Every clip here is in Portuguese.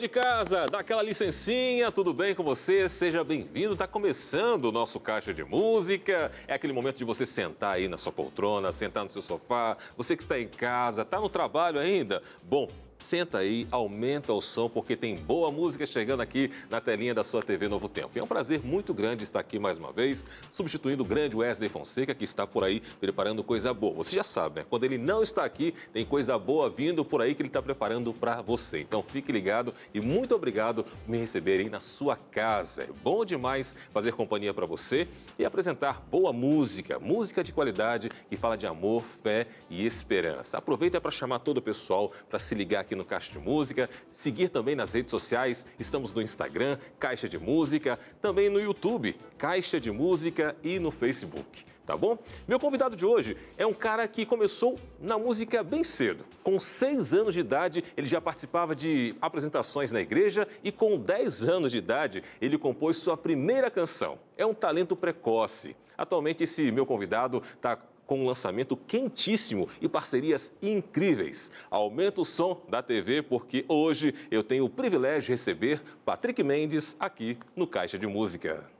De casa, dá aquela licencinha, tudo bem com você? Seja bem-vindo. Está começando o nosso Caixa de Música. É aquele momento de você sentar aí na sua poltrona, sentar no seu sofá. Você que está em casa, está no trabalho ainda? Bom, Senta aí, aumenta o som, porque tem boa música chegando aqui na telinha da sua TV Novo Tempo. E é um prazer muito grande estar aqui mais uma vez, substituindo o grande Wesley Fonseca, que está por aí preparando coisa boa. Você já sabe, né? Quando ele não está aqui, tem coisa boa vindo por aí que ele está preparando para você. Então fique ligado e muito obrigado por me receberem na sua casa. É bom demais fazer companhia para você e apresentar boa música, música de qualidade que fala de amor, fé e esperança. Aproveita para chamar todo o pessoal para se ligar aqui no Caixa de Música, seguir também nas redes sociais, estamos no Instagram, Caixa de Música, também no YouTube, Caixa de Música e no Facebook tá bom? Meu convidado de hoje é um cara que começou na música bem cedo. Com seis anos de idade, ele já participava de apresentações na igreja e com 10 anos de idade, ele compôs sua primeira canção. É um talento precoce. Atualmente, esse meu convidado está com um lançamento quentíssimo e parcerias incríveis. Aumenta o som da TV porque hoje eu tenho o privilégio de receber Patrick Mendes aqui no Caixa de Música.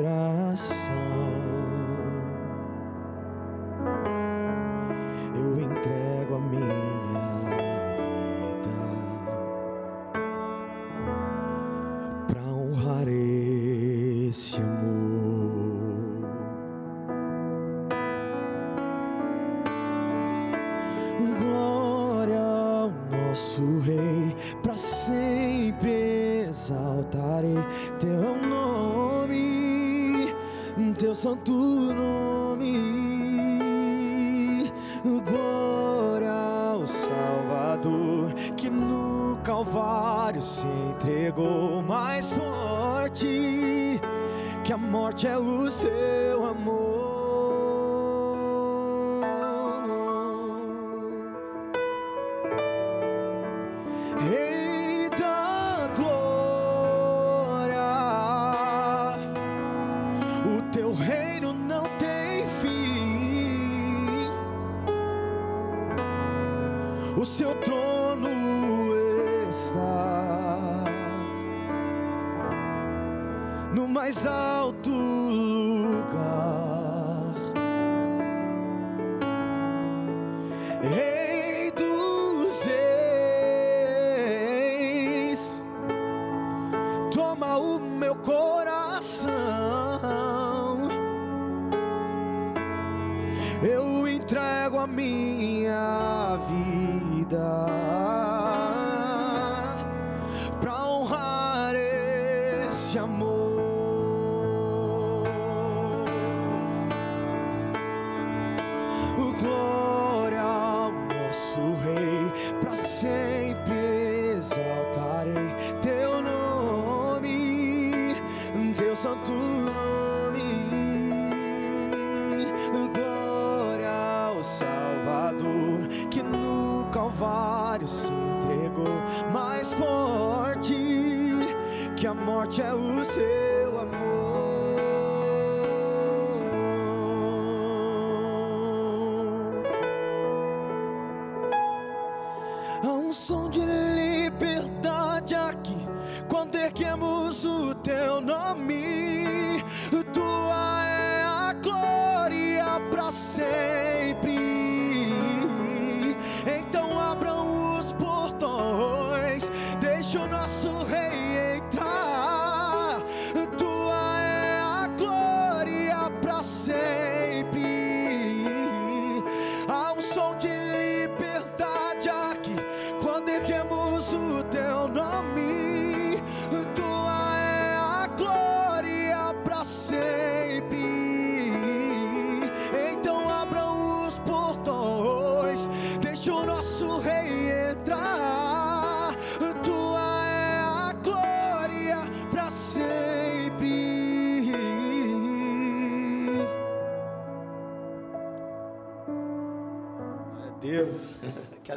mais alto um som de liberdade aqui. Quando erguemos o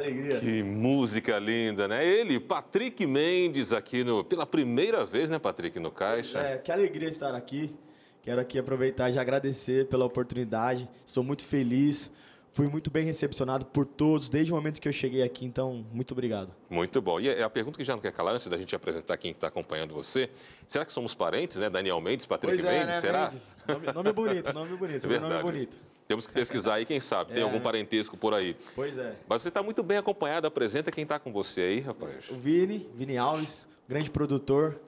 alegria. Que música linda, né? Ele, Patrick Mendes, aqui no, pela primeira vez, né, Patrick, no Caixa. É, que alegria estar aqui. Quero aqui aproveitar e agradecer pela oportunidade. Estou muito feliz. Fui muito bem recepcionado por todos desde o momento que eu cheguei aqui, então muito obrigado. Muito bom. E a pergunta que já não quer calar, antes da gente apresentar quem está acompanhando você, será que somos parentes, né? Daniel Mendes, Patrick pois é, Mendes, né, será? Mendes? Nome, nome bonito, nome bonito, sobrenome Verdade. bonito. Temos que pesquisar aí, quem sabe, tem É. algum parentesco por aí. Pois é. Mas você está muito bem acompanhado, apresenta quem está com você aí, rapaz. O Vini, Vini Alves, grande produtor,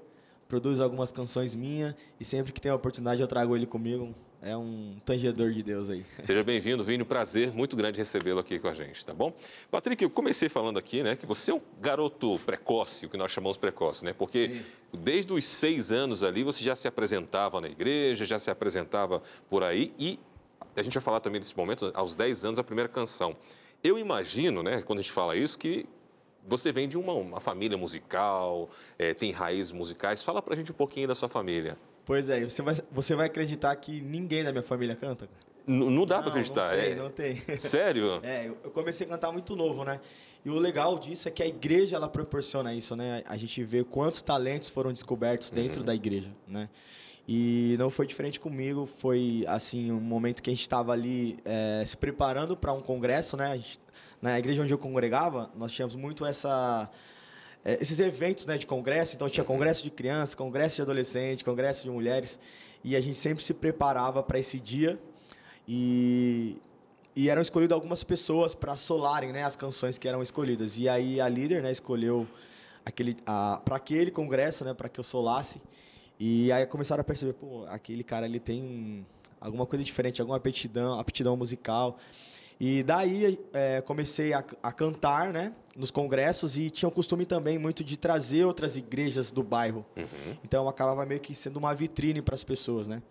produz algumas canções minhas e sempre que tem a oportunidade eu trago ele comigo. É um tangedor de Deus aí. Seja bem-vindo, Vini, prazer muito grande recebê-lo aqui com a gente, tá bom? Patrick, eu comecei falando aqui, né, que você é um garoto precoce, o que nós chamamos precoce, né? Porque desde os seis anos ali você já se apresentava na igreja, já se apresentava por aí e a gente vai falar também desse momento, aos 10 anos, a primeira canção. Eu imagino, né, quando a gente fala isso, que você vem de uma, uma família musical, eh, tem raízes musicais. Fala pra gente um pouquinho da sua família. Pois é, você vai, você vai acreditar que ninguém da minha família canta? N- não dá pra Não, acreditar, Não tem, é? não tem. Sério? É, eu eu comecei a cantar muito novo, né? E o legal disso é que a igreja ela proporciona isso, né? A gente vê quantos talentos foram descobertos dentro da igreja, né? E não foi diferente comigo, foi assim um momento que a gente estava ali é, se preparando para um congresso, né? Gente- na igreja onde eu congregava, nós tínhamos muito essa é, esses eventos né, de congresso, então tinha congresso de criança, congresso de adolescente, congresso de mulheres, e a gente sempre se preparava para esse dia e, e eram escolhidas algumas pessoas para solarem né, as canções que eram escolhidas. E aí a líder né, escolheu aquele, para aquele congresso, né, para que eu solasse. E aí começaram a perceber, pô, aquele cara ele tem alguma coisa diferente, alguma aptidão, aptidão musical. E daí é, comecei a, a cantar, né, nos congressos e tinha o costume também muito de trazer outras igrejas do bairro. Então eu acabava meio que sendo uma vitrine para as pessoas, né?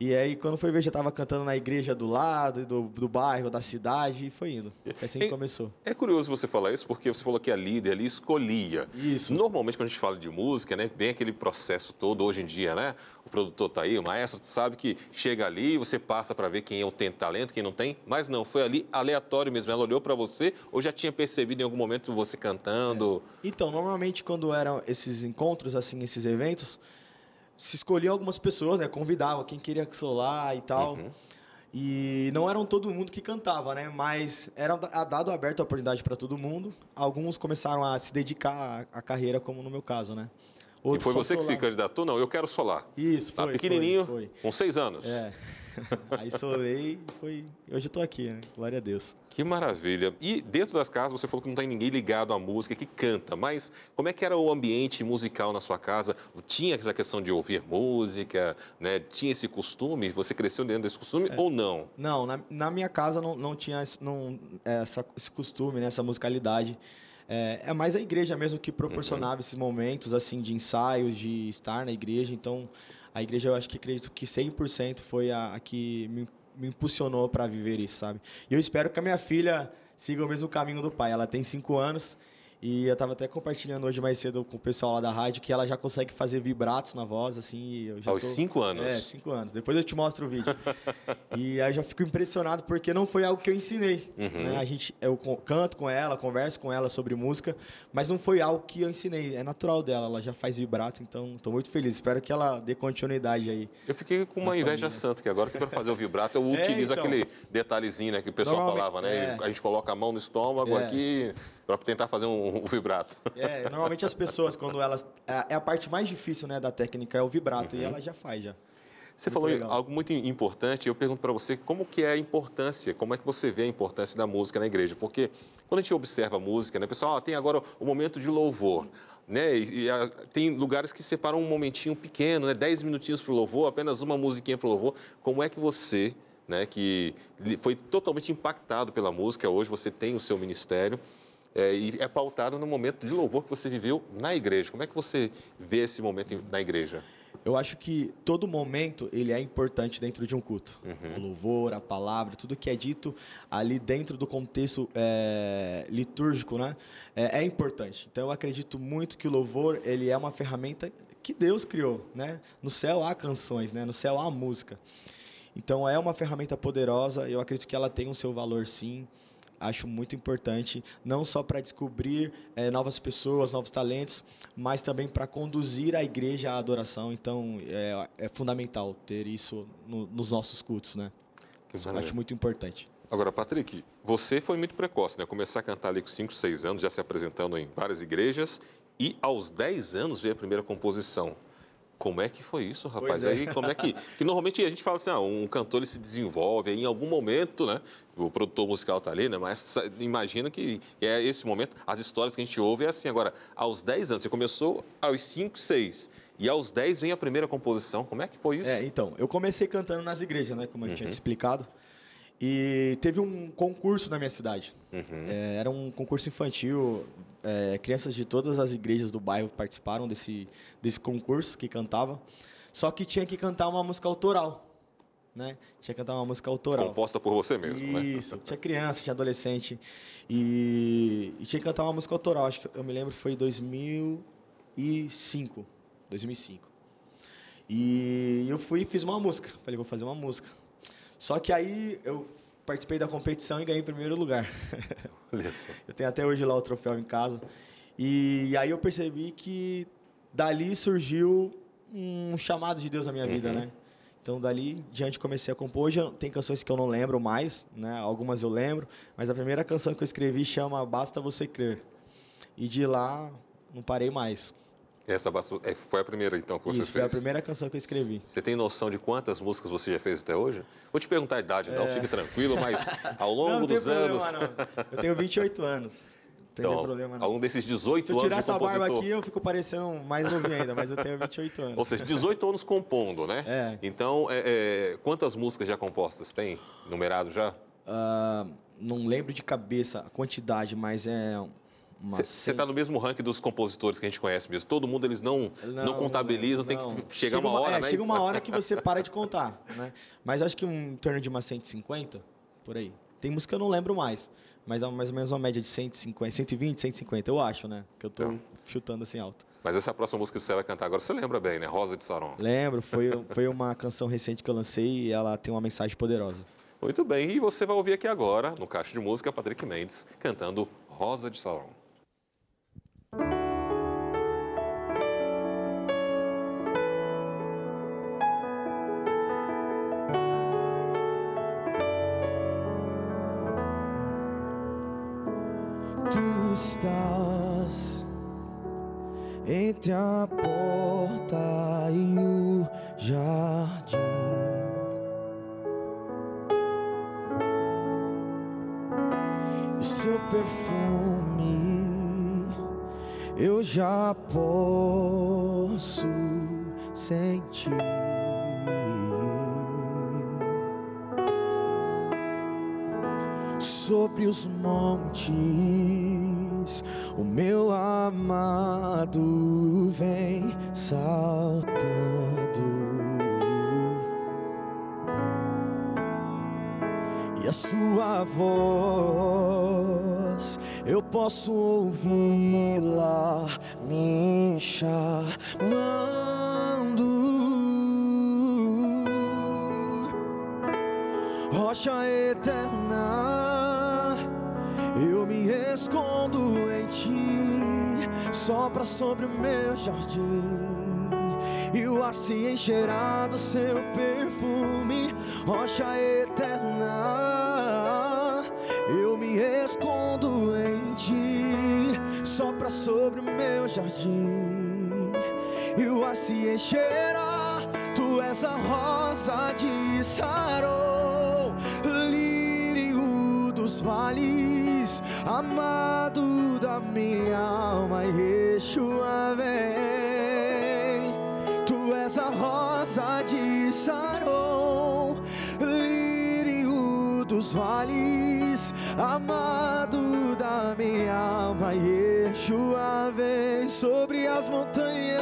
E aí quando foi ver já estava cantando na igreja do lado, do, do bairro, da cidade e foi indo. Foi assim que E- começou. É curioso você falar isso, porque você falou que a líder ali escolhia. Isso. Normalmente, quando a gente fala de música, né, vem aquele processo todo, hoje em dia, né? O produtor tá aí, o maestro, tu sabe que chega ali, você passa para ver quem é o tem talento, quem não tem, mas não, foi ali aleatório mesmo. Ela olhou para você ou já tinha percebido em algum momento você cantando? Então, normalmente quando eram esses encontros, assim, esses eventos, se escolhiam algumas pessoas, né? Convidavam quem queria solar e tal. E não eram todo mundo que cantava, né? Mas era da- dado aberto a oportunidade para todo mundo. Alguns começaram a se dedicar à carreira, como no meu caso, né? E Outros foi só você que se candidatou? Não, eu quero solar. Isso, Tá foi. pequenininho, Foi, com seis anos. foi. É. Aí solei e foi. Hoje eu tô aqui, né? Glória a Deus. Que maravilha. E dentro das casas, você falou que não tem ninguém ligado à música, que canta, mas como é que era o ambiente musical na sua casa? Tinha essa questão de ouvir música, né? Tinha esse costume? Você cresceu dentro desse costume ou não? Não, na, na minha casa não, não tinha esse, não, essa, esse costume, né, essa musicalidade. É, é mais a igreja mesmo que proporcionava esses momentos assim de ensaios, de estar na igreja. Então, a igreja eu acho que acredito que 100% foi a, a que me, me impulsionou para viver isso, sabe? E eu espero que a minha filha siga o mesmo caminho do pai. Ela tem cinco anos e eu estava até compartilhando hoje mais cedo com o pessoal lá da rádio que ela já consegue fazer vibratos na voz, assim. Eu já Aos tô- cinco anos? É, cinco anos. Depois eu te mostro o vídeo. e aí eu já fico impressionado porque não foi algo que eu ensinei. Uhum. né? A gente, eu canto com ela, converso com ela sobre música, mas não foi algo que eu ensinei. É natural dela, ela já faz vibrato, então estou muito feliz. Espero que ela dê continuidade aí. Eu fiquei com uma inveja santa, que agora que para fazer o vibrato eu É, utilizo então. aquele detalhezinho né, que o pessoal falava, né? é. A gente coloca a mão no estômago É. aqui para tentar fazer um, um vibrato. É, normalmente as pessoas, quando elas. É é a parte mais difícil né, da técnica, é o vibrato, e ela já faz já. Você Muito falou legal. algo muito importante, eu pergunto para você como que é a importância, como é que você vê a importância da música na igreja? Porque quando a gente observa a música, né, pessoal, ah, tem agora o momento de louvor. né? E, e a, tem lugares que separam um momentinho pequeno, né? Dez minutinhos para o louvor, apenas uma musiquinha para o louvor. Como é que você, né, que foi totalmente impactado pela música, hoje você tem o seu ministério, é, e é pautado no momento de louvor que você viveu na igreja. Como é que você vê esse momento na igreja? Eu acho que todo momento ele é importante dentro de um culto. Uhum. O louvor, a palavra, tudo que é dito ali dentro do contexto é, litúrgico, né, é, é, importante. Então eu acredito muito que o louvor ele é uma ferramenta que Deus criou, né? No céu há canções, né? No céu há música. Então é uma ferramenta poderosa. Eu acredito que ela tem o seu valor, sim acho muito importante, não só para descobrir é, novas pessoas, novos talentos, mas também para conduzir a igreja à adoração. Então, é, é fundamental ter isso no, nos nossos cultos, né? acho muito importante. Agora, Patrick, você foi muito precoce, né? Começar a cantar ali com 5, 6 anos, já se apresentando em várias igrejas, e aos 10 anos veio a primeira composição. Como é que foi isso, rapaz? É. Aí, como é que. Que normalmente a gente fala assim, ah, um cantor ele se desenvolve, aí em algum momento, né? O produtor musical tá ali, né? Mas imagina que é esse momento, as histórias que a gente ouve é assim. Agora, aos 10 anos, você começou aos 5, 6. E aos 10 vem a primeira composição. Como é que foi isso? É, então, eu comecei cantando nas igrejas, né? Como eu uhum. tinha explicado. E teve um concurso na minha cidade. Uhum. É, era um concurso infantil. É, crianças de todas as igrejas do bairro participaram desse, desse concurso que cantava. Só que tinha que cantar uma música autoral. Né? Tinha que cantar uma música autoral. Composta por você mesmo, né? Isso. Né? Tinha criança, tinha adolescente. E, e, tinha que cantar uma música autoral. Acho que eu me lembro foi 2005. 2005. E eu fui e fiz uma música. Falei, vou fazer uma música. Só que aí eu participei da competição e ganhei em primeiro lugar. eu tenho até hoje lá o troféu em casa. E, aí eu percebi que dali surgiu um chamado de Deus na minha uhum. vida, né? Então dali diante comecei a compor. Hoje tem canções que eu não lembro mais, né? Algumas eu lembro, mas a primeira canção que eu escrevi chama Basta Você Crer. E de lá não parei mais. Essa é, foi a primeira, então, que você Isso, fez? foi a primeira canção que eu escrevi. Você tem noção de quantas músicas você já fez até hoje? Vou te perguntar a idade, não, é... fique tranquilo, mas ao longo não, não dos anos... Problema, não. Eu tenho 28 anos. Não então, problema, não. longo desses 18 anos. Se eu tirar essa barba aqui, eu fico parecendo mais novinho ainda, mas eu tenho 28 anos. Ou seja, 18 anos compondo, né? É. Então, é, é, quantas músicas já compostas tem? Numerado já? Uh, não lembro de cabeça a quantidade, mas é você está no mesmo ranking dos compositores que a gente conhece mesmo. Todo mundo eles não, não, não contabilizam, não, tem que chegar chega uma, hora, é, né? Chega uma hora que você para de contar, né? Mas acho que um, em torno de umas 150, por aí. Tem música que eu não lembro mais, mas é mais ou menos uma média de 150, 120, 150, eu acho, né? Que eu estou então. chutando assim alto. Mas essa próxima música que você vai cantar agora, você lembra bem, né? Rosa de Saron. Lembro, foi, foi uma canção recente que eu lancei e ela tem uma mensagem poderosa. Muito bem, e você vai ouvir aqui agora, no Caixa de Música, Patrick Mendes cantando Rosa de Saron. Estás entre a porta e o jardim. E seu perfume eu já posso sentir. Sobre os montes o meu amado vem saltando. E a sua voz eu posso ouvi-la me chamando. Rocha eterna, sopra sobre o meu jardim. E o ar se encherá do seu perfume, rocha eterna. Eu me escondo em ti, sopra sobre o meu jardim. E o ar se encherá, tu és a rosa de Sarão, lírio dos vales amado da minha alma, Yeshua vem. Tu és a rosa de Saron, lírio dos vales, amado da minha alma, Yeshua vem sobre as montanhas,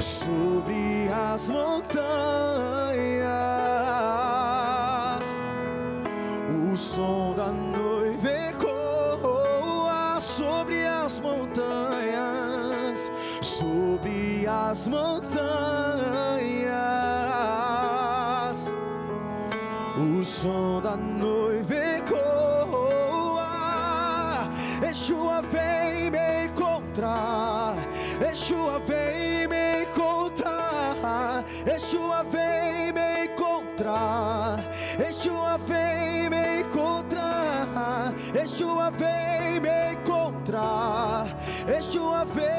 sobre as montanhas. Encontrar. Yeshua vem me encontrar. Yeshua vem me encontrar. Yeshua vem.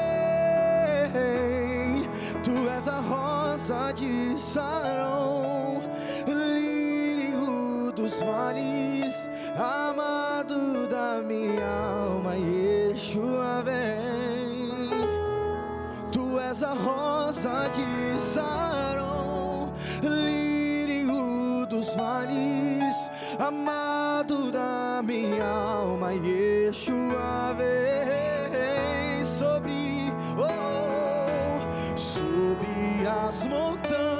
Tu és a rosa de Saron, lírio dos vales, amado da minha alma, Yeshua vem. Tu és a rosa de Saron, lírio dos vales, amado da minha alma, Yeshua vem sobre, oh, sobre as montanhas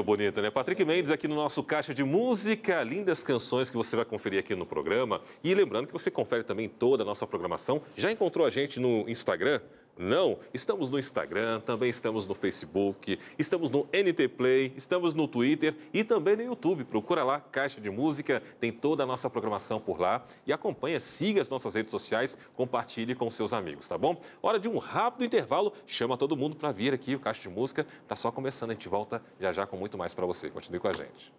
música bonita, né? Patrick Mendes aqui no nosso Caixa de Música, lindas canções que você vai conferir aqui no programa. E lembrando que você confere também toda a nossa programação. Já encontrou a gente no Instagram? Não, estamos no Instagram, também estamos no Facebook, estamos no NT Play, estamos no Twitter e também no YouTube. Procura lá, Caixa de Música, tem toda a nossa programação por lá e acompanha, siga as nossas redes sociais, compartilhe com seus amigos, tá bom? Hora de um rápido intervalo, chama todo mundo para vir aqui, o Caixa de Música tá só começando, a gente volta já já com muito mais para você. Continue com a gente.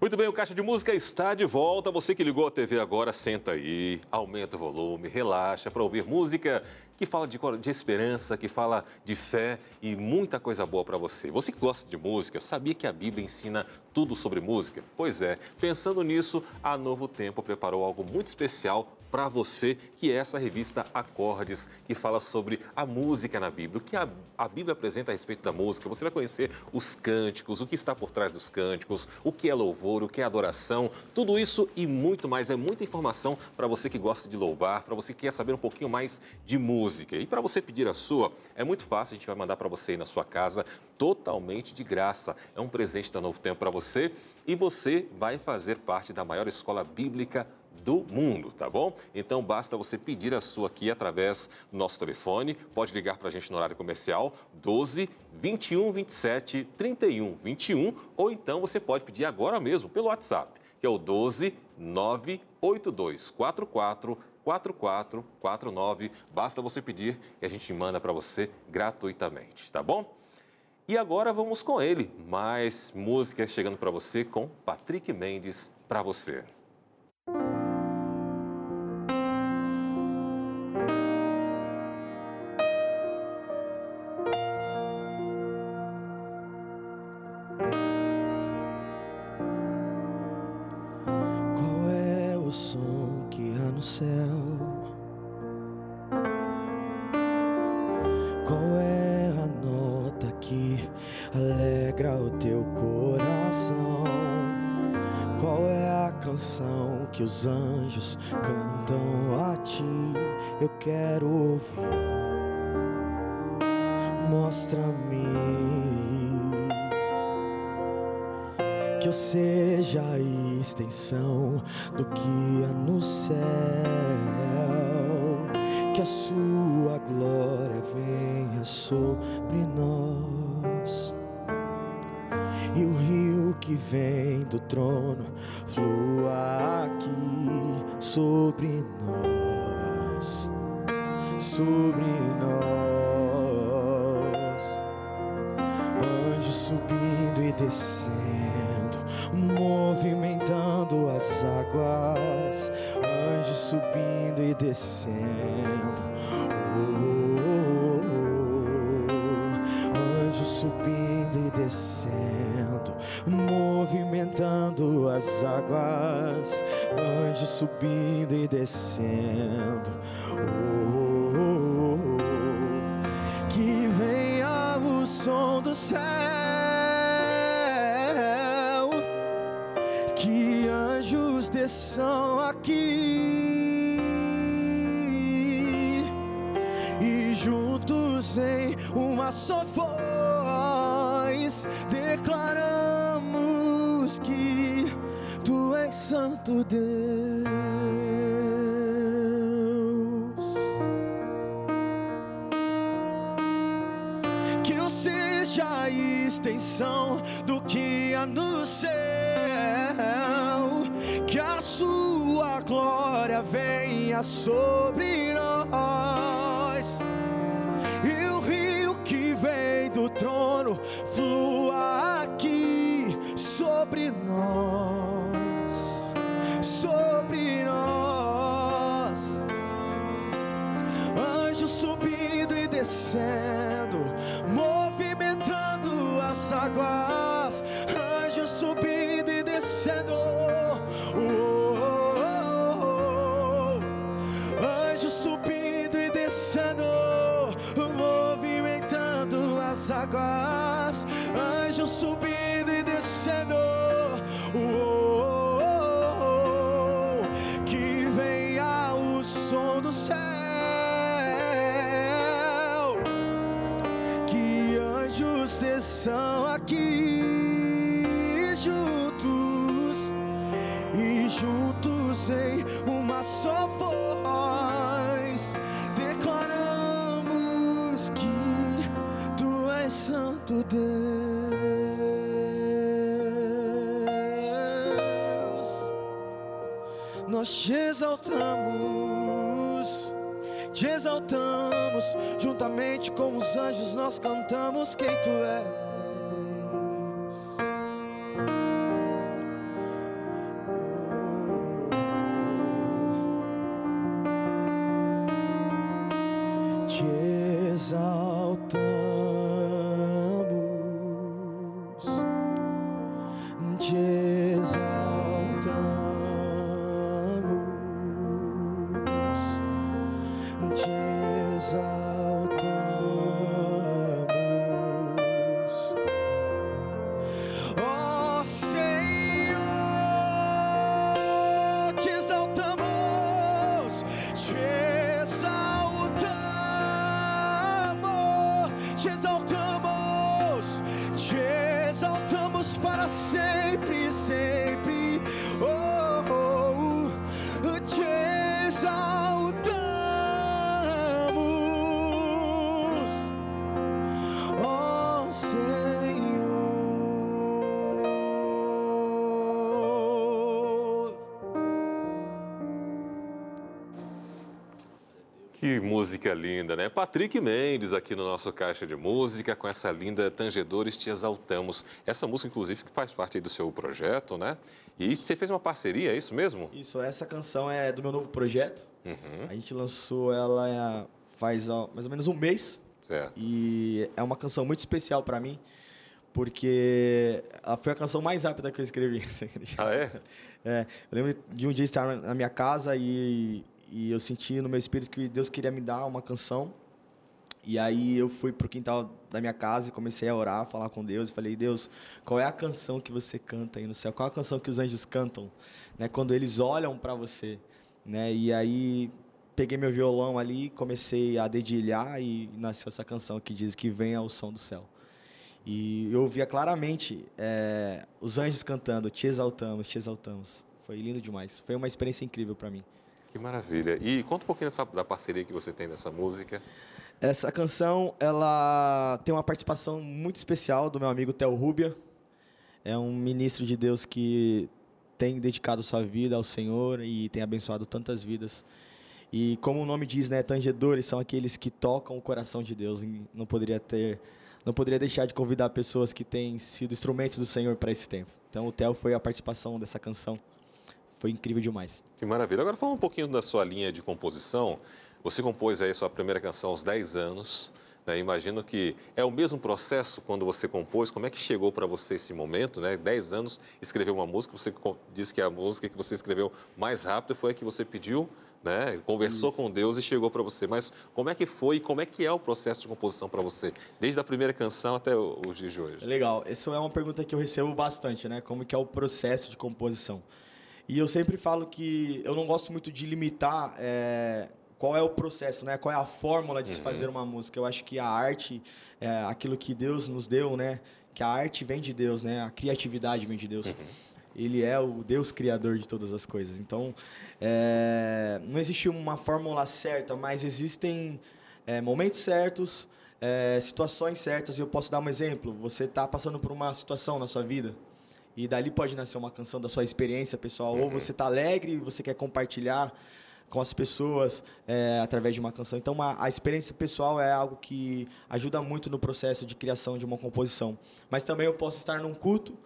Muito bem, o Caixa de Música está de volta. Você que ligou a TV agora, senta aí, aumenta o volume, relaxa para ouvir música que fala de, de esperança, que fala de fé e muita coisa boa para você. Você que gosta de música, sabia que a Bíblia ensina tudo sobre música? Pois é, pensando nisso, a Novo Tempo preparou algo muito especial para você, que é essa revista Acordes, que fala sobre a música na Bíblia, o que a, a Bíblia apresenta a respeito da música. Você vai conhecer os cânticos, o que está por trás dos cânticos, o que é louvor, o que é adoração, tudo isso e muito mais. É muita informação para você que gosta de louvar, para você que quer saber um pouquinho mais de música. E para você pedir a sua, é muito fácil, a gente vai mandar para você aí na sua casa, totalmente de graça. É um presente da Novo Tempo para você e você vai fazer parte da maior escola bíblica do mundo, tá bom? Então basta você pedir a sua aqui através do nosso telefone, pode ligar para a gente no horário comercial 12 21 27 31 21 ou então você pode pedir agora mesmo pelo WhatsApp, que é o 12 982 44 4449. Basta você pedir que a gente manda para você gratuitamente, tá bom? E agora vamos com ele, mais música chegando para você com Patrick Mendes para você. Seja a extensão do que há no céu, que a sua glória venha sobre nós. E o rio que vem do trono movimentando as águas, anjos subindo e descendo. Oh, oh, oh, anjos subindo e descendo, movimentando as águas, anjos subindo e descendo. Oh, que venha o som do céu, desçam aqui e juntos em uma só voz declaramos que tu és Santo Deus. Que eu seja a extensão do que há no céu, venha sobre nós. E o rio que vem do trono flua aqui sobre nós, sobre nós. Anjos subindo e descendo, te exaltamos, te exaltamos, juntamente com os anjos nós cantamos quem tu és. Que música linda, né? Patrick Mendes aqui no nosso Caixa de Música, com essa linda Tangedores Te Exaltamos. Essa música, inclusive, que faz parte do seu projeto, né? E você fez uma parceria, é isso mesmo? Isso, essa canção é do meu novo projeto. Uhum, A gente lançou ela é, faz mais ou menos um mês. certo. E é uma canção muito especial para mim, porque foi a canção mais rápida que eu escrevi. você acredita? Ah, é? É, eu lembro de um dia estar na minha casa e, e eu senti no meu espírito que Deus queria me dar uma canção E aí eu fui pro quintal da minha casa e comecei a orar, falar com Deus e falei: "Deus, qual é a canção que você canta aí no céu? Qual é a canção que os anjos cantam, né, quando eles olham para você?" Né? E aí peguei meu violão ali, comecei a dedilhar e nasceu essa canção que diz que vem ao som do céu. E eu ouvia claramente é, os anjos cantando: "Te exaltamos, te exaltamos". Foi lindo demais. Foi uma experiência incrível para mim. Que maravilha. E conta um pouquinho dessa, da parceria que você tem nessa música. Essa canção, ela tem uma participação muito especial do meu amigo Theo Rubia. É um ministro de Deus que tem dedicado sua vida ao Senhor e tem abençoado tantas vidas. E como o nome diz, né, tangedores são aqueles que tocam o coração de Deus. Não poderia ter, não poderia deixar de convidar pessoas que têm sido instrumentos do Senhor para esse tempo. Então o Theo foi a participação dessa canção. Foi incrível demais. Que maravilha. Agora falando um pouquinho da sua linha de composição. Você compôs aí sua primeira canção aos 10 anos. Né? Imagino que é o mesmo processo quando você compôs. Como é que chegou para você esse momento? Né? 10 anos, escreveu uma música. Você disse que a música que você escreveu mais rápido foi a que você pediu, né? conversou Isso. com Deus e chegou para você. Mas como é que foi e como é que é o processo de composição para você? Desde a primeira canção até os dias de hoje. Legal. Essa é uma pergunta que eu recebo bastante, né? Como que é o processo de composição? E eu sempre falo que eu não gosto muito de limitar é, qual é o processo, né? Qual é a fórmula de uhum. se fazer uma música? Eu acho que a arte, é aquilo que Deus nos deu, né? Que a arte vem de Deus, né? A criatividade vem de Deus. Uhum. Ele é o Deus criador de todas as coisas. Então, é, não existe uma fórmula certa, mas existem é, momentos certos, é, situações certas. E eu posso dar um exemplo. Você está passando por uma situação na sua vida e dali pode nascer uma canção da sua experiência pessoal. Uhum. Ou você está alegre e você quer compartilhar com as pessoas é, através de uma canção. Então, uma, a experiência pessoal é algo que ajuda muito no processo de criação de uma composição. Mas também eu posso estar num culto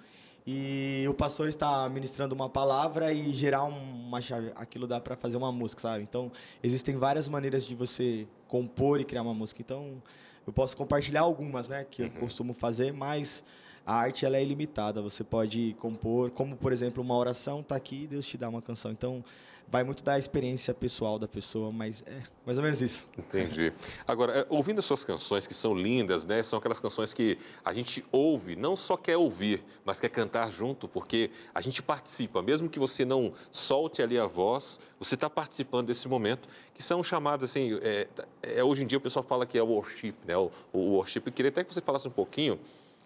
e o pastor está ministrando uma palavra e gerar uma chave. Aquilo dá para fazer uma música, sabe? Então, existem várias maneiras de você compor e criar uma música. Então, eu posso compartilhar algumas, né, que uhum. eu costumo fazer, mas a arte ela é ilimitada. Você pode compor, como por exemplo, uma oração está aqui Deus te dá uma canção. Então, vai muito da experiência pessoal da pessoa, mas é mais ou menos isso. Entendi. Agora, é, ouvindo as suas canções, que são lindas, né? São aquelas canções que a gente ouve, não só quer ouvir, mas quer cantar junto, porque a gente participa, mesmo que você não solte ali a voz, você está participando desse momento, que são chamados assim, é, é, hoje em dia o pessoal fala que é o worship, né? O, o worship. Eu queria até que você falasse um pouquinho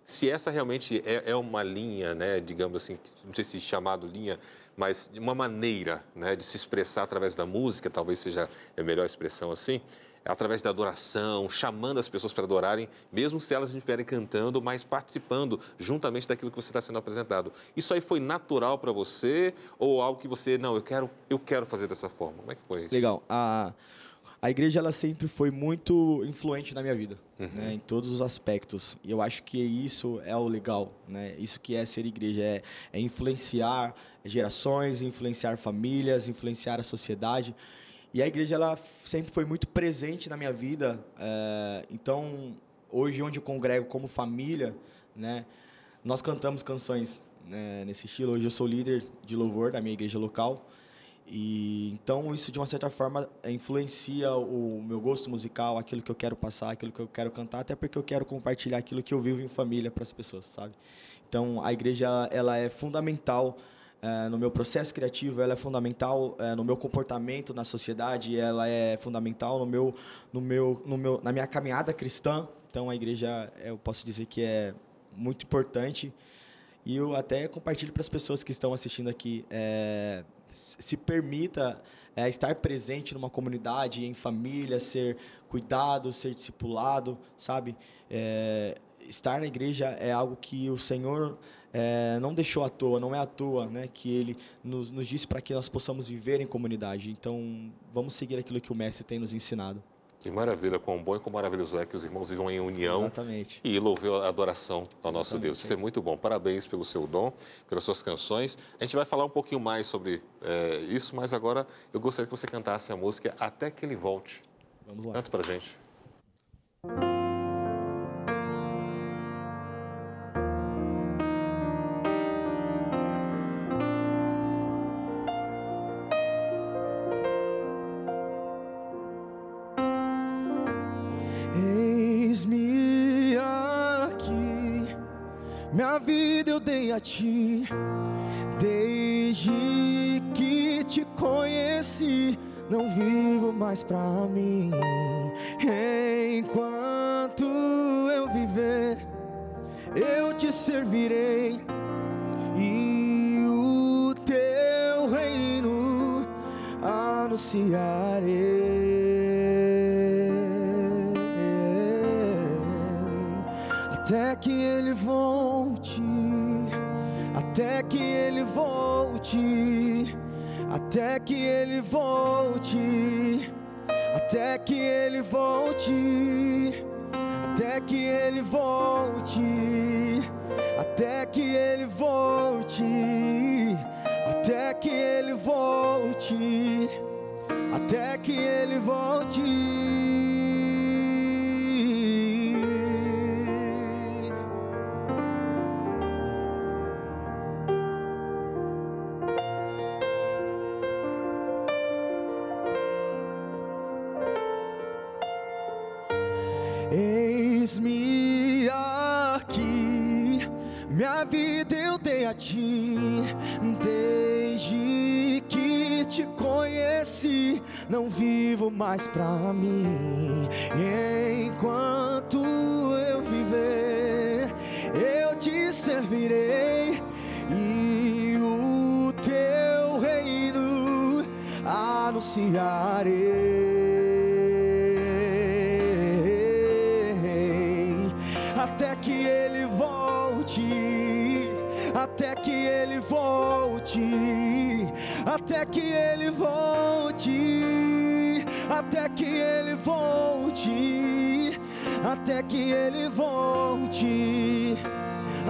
se essa realmente é, é uma linha, né, digamos assim, não sei se chamado linha, mas uma maneira né, de se expressar através da música, talvez seja a melhor expressão assim, através da adoração, chamando as pessoas para adorarem, mesmo se elas estiverem cantando, mas participando juntamente daquilo que você está sendo apresentado. Isso aí foi natural para você ou algo que você, não, eu quero, eu quero fazer dessa forma? Como é que foi isso? Legal. A, a igreja ela sempre foi muito influente na minha vida, uhum. né, em todos os aspectos. E eu acho que isso é o legal, né? Isso que é ser igreja é, é influenciar gerações, influenciar famílias, influenciar a sociedade. E a igreja ela sempre foi muito presente na minha vida. É, então, hoje onde eu congrego como família, né, nós cantamos canções né, nesse estilo. Hoje eu sou líder de louvor da minha igreja local. E então isso de uma certa forma influencia o meu gosto musical, aquilo que eu quero passar, aquilo que eu quero cantar, até porque eu quero compartilhar aquilo que eu vivo em família para as pessoas, sabe? Então a igreja ela é fundamental é, no meu processo criativo, ela é fundamental é, no meu comportamento na sociedade, ela é fundamental no meu, no meu, no meu, na minha caminhada cristã. Então a igreja, eu posso dizer que é muito importante e eu até compartilho para as pessoas que estão assistindo aqui. É, se permita é, estar presente numa comunidade, em família, ser cuidado, ser discipulado, sabe? É, estar na igreja é algo que o Senhor é, não deixou à toa, não é à toa, né? Que Ele nos, nos disse para que nós possamos viver em comunidade. Então, vamos seguir aquilo que o Mestre tem nos ensinado. Que maravilha, quão bom e quão maravilhoso é que os irmãos vivam em união Exatamente. e louvem a adoração ao nosso Exatamente. Deus. Isso é muito bom. Parabéns pelo seu dom, pelas suas canções. A gente vai falar um pouquinho mais sobre é, isso, mas agora eu gostaria que você cantasse a música Até que Ele Volte. Vamos lá. Canta pra gente. Pra mim. Que ele volte, até que ele volte, até que ele volte. Mais pra mim. Enquanto eu viver, eu te servirei e o teu reino anunciarei até que ele volte, até que ele volte, até que ele volte, até que ele volte, até que ele volte,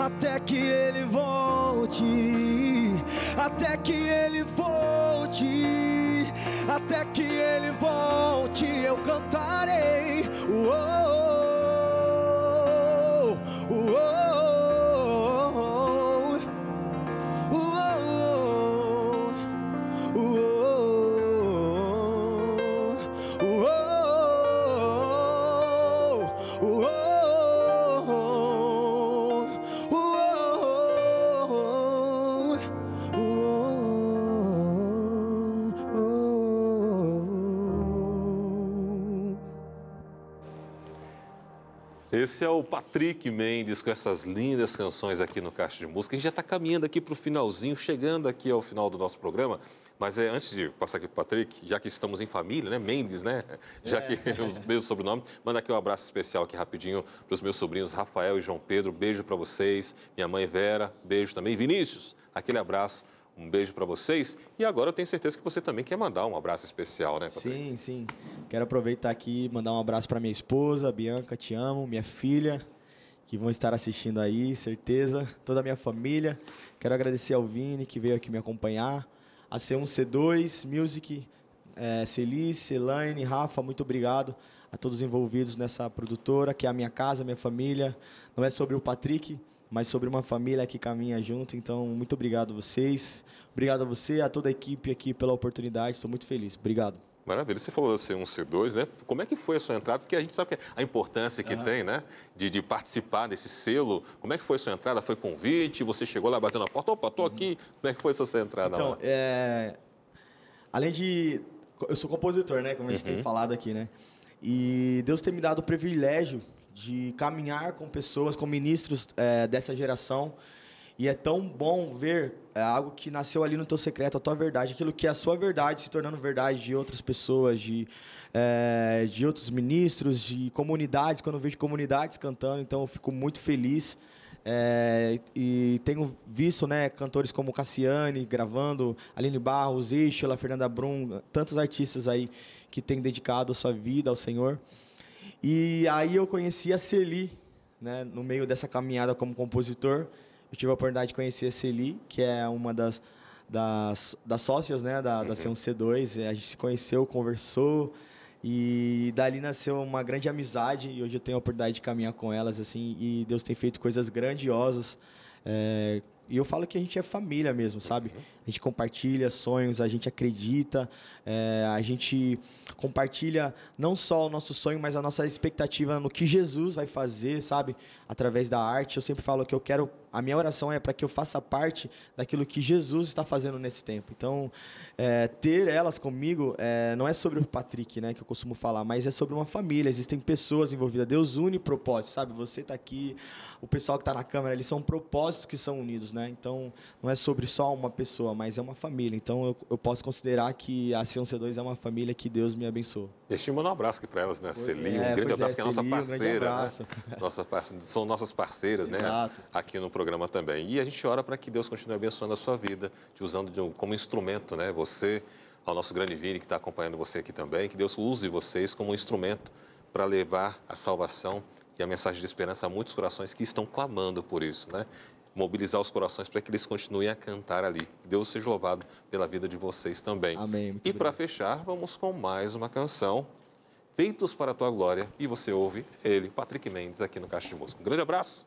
até que ele volte, até que ele volte, até que ele volte, eu cantarei. Uou, uou, Esse é o Patrick Mendes com essas lindas canções aqui no Caixa de Música. A gente já está caminhando aqui para o finalzinho, chegando aqui ao final do nosso programa. Mas é, antes de passar aqui para o Patrick, já que estamos em família, né? Mendes, né? Já que é o mesmo sobrenome, manda aqui um abraço especial aqui rapidinho para os meus sobrinhos Rafael e João Pedro. Beijo para vocês. Minha mãe Vera, beijo também. Vinícius, aquele abraço. Um beijo para vocês. E agora eu tenho certeza que você também quer mandar um abraço especial, né, Patrick? Sim, sim. Quero aproveitar aqui e mandar um abraço para minha esposa, Bianca, te amo, minha filha, que vão estar assistindo aí, certeza, toda a minha família. Quero agradecer ao Vini, que veio aqui me acompanhar, a C1, C2, Music, é, Celice, Elaine, Rafa, muito obrigado a todos envolvidos nessa produtora, que é a minha casa, minha família. Não é sobre o Patrick, mas sobre uma família que caminha junto. Então, muito obrigado a vocês. Obrigado a você, a toda a equipe aqui pela oportunidade. Estou muito feliz. Obrigado. Maravilha. Você falou da C1, C2, né? Como é que foi a sua entrada? Porque a gente sabe que a importância que tem, né? De, de participar desse selo. Como é que foi a sua entrada? Foi convite? Você chegou lá batendo na porta? Opa, tô aqui. Como é que foi a sua entrada Então, lá? é... além de... Eu sou compositor, né? Como a gente tem falado aqui, né? E Deus tem me dado o privilégio de caminhar com pessoas, com ministros é, dessa geração. E é tão bom ver é, algo que nasceu ali no teu secreto, a tua verdade, aquilo que é a sua verdade se tornando verdade de outras pessoas, de, é, de outros ministros, de comunidades. Quando eu vejo comunidades cantando, então eu fico muito feliz. É, e tenho visto né, cantores como Cassiane gravando, Aline Barros, Eixela, Fernanda Brum, tantos artistas aí que têm dedicado a sua vida ao Senhor. E aí eu conheci a Celi, né, no meio dessa caminhada como compositor. Eu tive a oportunidade de conhecer a Celi, que é uma das, das, das sócias né, da, da C1C2. A gente se conheceu, conversou, e dali nasceu uma grande amizade. E hoje eu tenho a oportunidade de caminhar com elas, assim, e Deus tem feito coisas grandiosas. É, E eu falo que a gente é família mesmo, sabe? A gente compartilha sonhos, a gente acredita, é, a gente compartilha não só o nosso sonho, mas a nossa expectativa no que Jesus vai fazer, sabe? Através da arte. Eu sempre falo que eu quero. A minha oração é para que eu faça parte daquilo que Jesus está fazendo nesse tempo. Então, é, ter elas comigo é, não é sobre o Patrick, né? Que eu costumo falar, mas é sobre uma família. Existem pessoas envolvidas. Deus une propósitos, sabe? Você está aqui, o pessoal que está na câmera, eles são propósitos que são unidos, né? Então, não é sobre só uma pessoa, mas é uma família. Então, eu, eu posso considerar que a C1C2 é uma família que Deus me abençoou. Deixa eu mandar um abraço aqui para elas, né? Celi, é, um grande abraço, é, que é nossa parceira. Né? Nossa, são nossas parceiras, né? Aqui no programa também. E a gente ora para que Deus continue abençoando a sua vida, te usando de, como instrumento, né? Você, ao nosso grande Vini que está acompanhando você aqui também, que Deus use vocês como um instrumento para levar a salvação e a mensagem de esperança a muitos corações que estão clamando por isso, né? Mobilizar os corações para que eles continuem a cantar ali. Deus seja louvado pela vida de vocês também. Amém. E para fechar, vamos com mais uma canção, Feitos para a Tua Glória, e você ouve ele, Patrick Mendes, aqui no Caixa de Música. Um grande abraço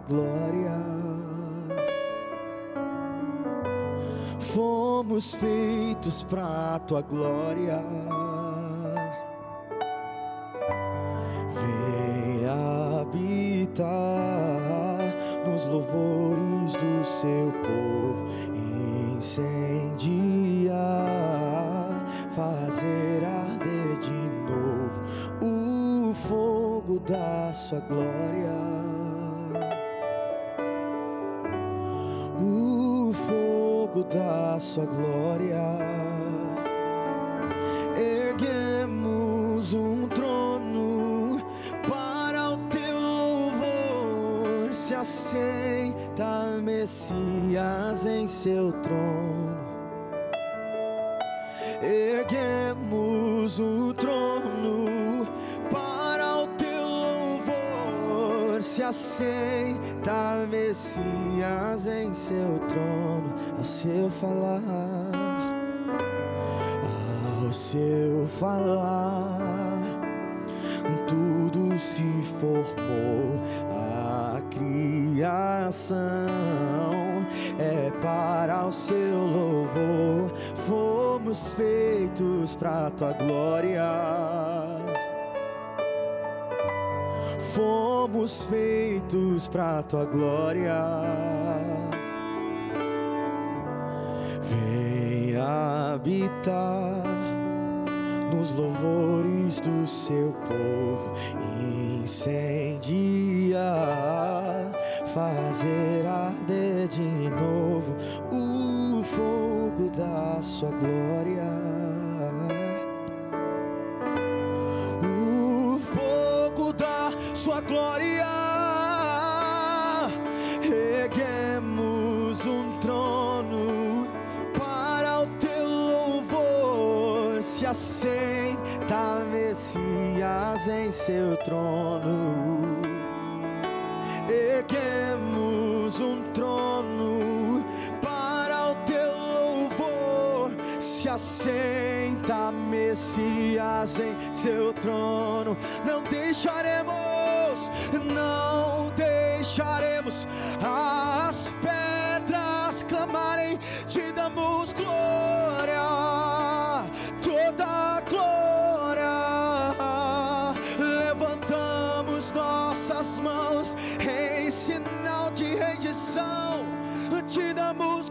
Glória. Fomos feitos para tua glória. nos louvores do seu povo, incendiar, fazer arder de novo o fogo da sua glória. O fogo da sua glória. assenta Messias em seu trono. Erguemos o trono assenta Messias em seu trono, ao seu falar, ao seu falar, tudo se formou criação é para o seu louvor. Fomos feitos para tua glória. Fomos feitos para tua glória. Vem habitar nos louvores do seu povo, incendiar, fazer arder de novo o fogo da sua glória. Em seu trono. Erguemos um trono para o teu louvor. Se assenta Messias em seu trono. Não deixaremos, não deixaremos as te damos.